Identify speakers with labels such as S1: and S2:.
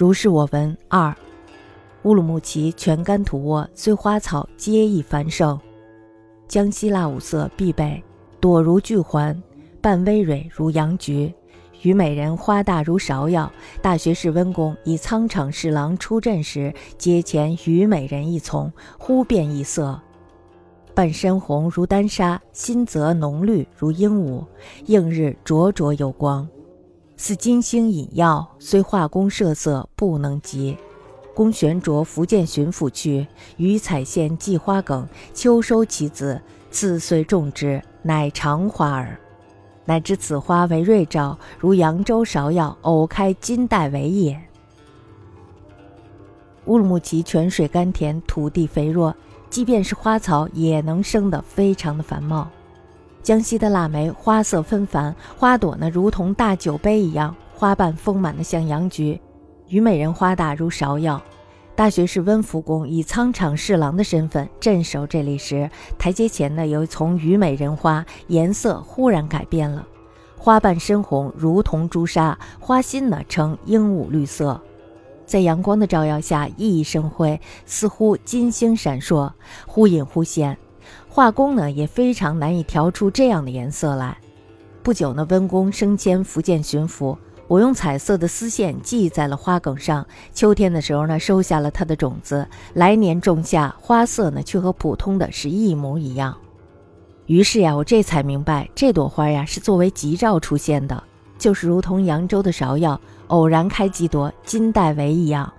S1: 如是我闻。二，乌鲁木齐全干土窝虽花草皆亦繁盛，江西腊五色必备，朵如巨环，半微蕊如杨菊。虞美人花大如芍药。大学士温公以仓场侍郎出阵时，阶前虞美人一丛，忽变异色，半深红如丹砂，心则浓绿如鹦鹉，映日灼灼有光，似金星隐耀。虽画工设色不能及。公玄着福建巡抚去，于采县寄花梗，秋收其子，次岁种之，乃长花耳。乃知此花为瑞兆，如扬州芍药偶开金带为也。乌鲁木齐泉水甘甜，土地肥沃，即便是花草也能生得非常的繁茂。江西的腊梅花色纷繁，花朵呢如同大酒杯一样，花瓣丰满的像洋菊。虞美人花大如芍药。大学士温福公以仓场侍郎的身份镇守这里时，台阶前呢有一丛虞美人花，颜色忽然改变了，花瓣深红，如同朱砂，花心呢呈鹦鹉绿色，在阳光的照耀下熠熠生辉，似乎金星闪烁，忽隐忽现。画工呢也非常难以调出这样的颜色来。不久呢，温公升迁福建巡抚。我用彩色的丝线系在了花梗上，秋天的时候呢，收下了它的种子，来年种下，花色呢却和普通的是一模一样。于是呀，我这才明白，这朵花呀是作为吉兆出现的，就是如同扬州的芍药偶然开几朵，金带围一样。